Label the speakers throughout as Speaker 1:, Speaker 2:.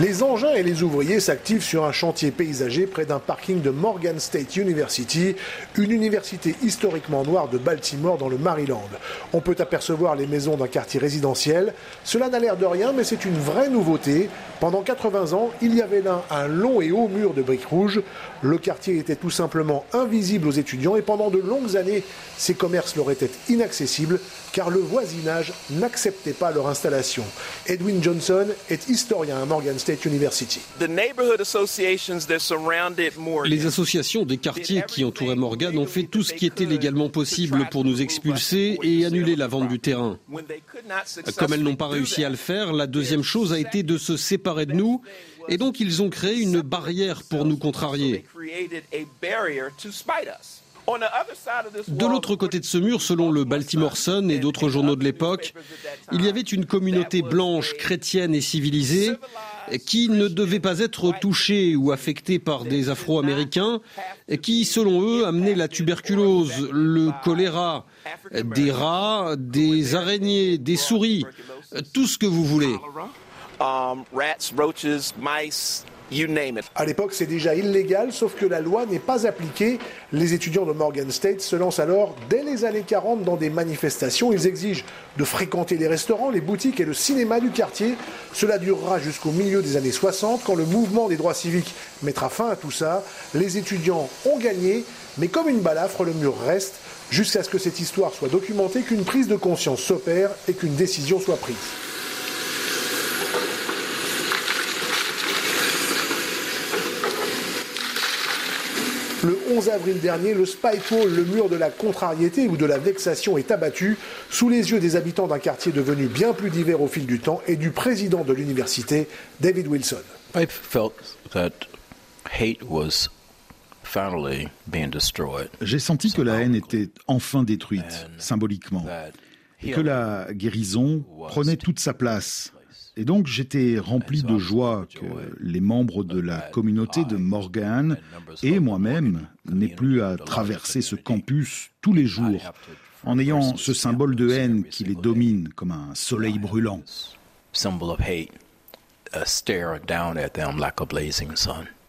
Speaker 1: Les engins et les ouvriers s'activent sur un chantier paysager près d'un parking de Morgan State University, une université historiquement noire de Baltimore dans le Maryland. On peut apercevoir les maisons d'un quartier résidentiel. Cela n'a l'air de rien, mais c'est une vraie nouveauté. Pendant 80 ans, il y avait là un long et haut mur de briques rouges. Le quartier était tout simplement invisible aux étudiants et pendant de longues années, ces commerces leur étaient inaccessibles car le voisinage n'acceptait pas leur installation. Edwin Johnson est historien à Morgan State University.
Speaker 2: Les associations des quartiers qui entouraient Morgan ont fait tout ce qui était légalement possible pour nous expulser et annuler la vente du terrain. Comme elles n'ont pas réussi à le faire, la deuxième chose a été de se séparer de nous et donc ils ont créé une barrière pour nous contrarier. De l'autre côté de ce mur, selon le Baltimore Sun et d'autres journaux de l'époque, il y avait une communauté blanche, chrétienne et civilisée qui ne devait pas être touchée ou affectée par des Afro-Américains qui, selon eux, amenaient la tuberculose, le choléra, des rats, des araignées, des souris, tout ce que vous voulez. Um,
Speaker 1: à l'époque, c'est déjà illégal, sauf que la loi n'est pas appliquée. Les étudiants de Morgan State se lancent alors dès les années 40 dans des manifestations. Ils exigent de fréquenter les restaurants, les boutiques et le cinéma du quartier. Cela durera jusqu'au milieu des années 60, quand le mouvement des droits civiques mettra fin à tout ça. Les étudiants ont gagné, mais comme une balafre, le mur reste, jusqu'à ce que cette histoire soit documentée, qu'une prise de conscience s'opère et qu'une décision soit prise. Le 11 avril dernier, le Spike Wall, le mur de la contrariété ou de la vexation, est abattu sous les yeux des habitants d'un quartier devenu bien plus divers au fil du temps et du président de l'université, David Wilson.
Speaker 3: J'ai senti que la haine était enfin détruite, symboliquement, et que la guérison prenait toute sa place et donc j'étais rempli de joie que les membres de la communauté de Morgan et moi-même n'aient plus à traverser ce campus tous les jours en ayant ce symbole de haine qui les domine comme un soleil brûlant.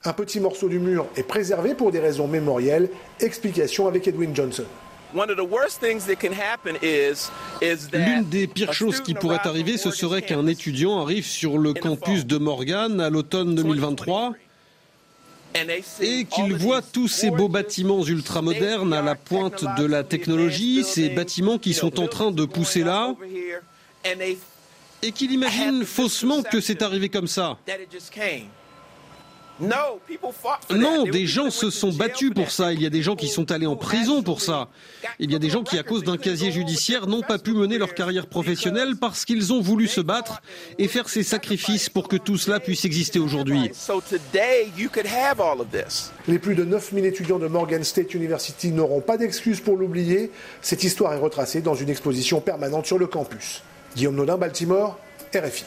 Speaker 1: Un petit morceau du mur est préservé pour des raisons mémorielles. Explication avec Edwin Johnson.
Speaker 2: L'une des pires choses qui pourrait arriver, ce serait qu'un étudiant arrive sur le campus de Morgan à l'automne 2023 et qu'il voit tous ces beaux bâtiments ultramodernes à la pointe de la technologie, ces bâtiments qui sont en train de pousser là, et qu'il imagine faussement que c'est arrivé comme ça. Non, des gens se sont battus pour ça. Il y a des gens qui sont allés en prison pour ça. Il y a des gens qui, à cause d'un casier judiciaire, n'ont pas pu mener leur carrière professionnelle parce qu'ils ont voulu se battre et faire ces sacrifices pour que tout cela puisse exister aujourd'hui.
Speaker 1: Les plus de 9000 étudiants de Morgan State University n'auront pas d'excuses pour l'oublier. Cette histoire est retracée dans une exposition permanente sur le campus. Guillaume Nodin, Baltimore, RFI.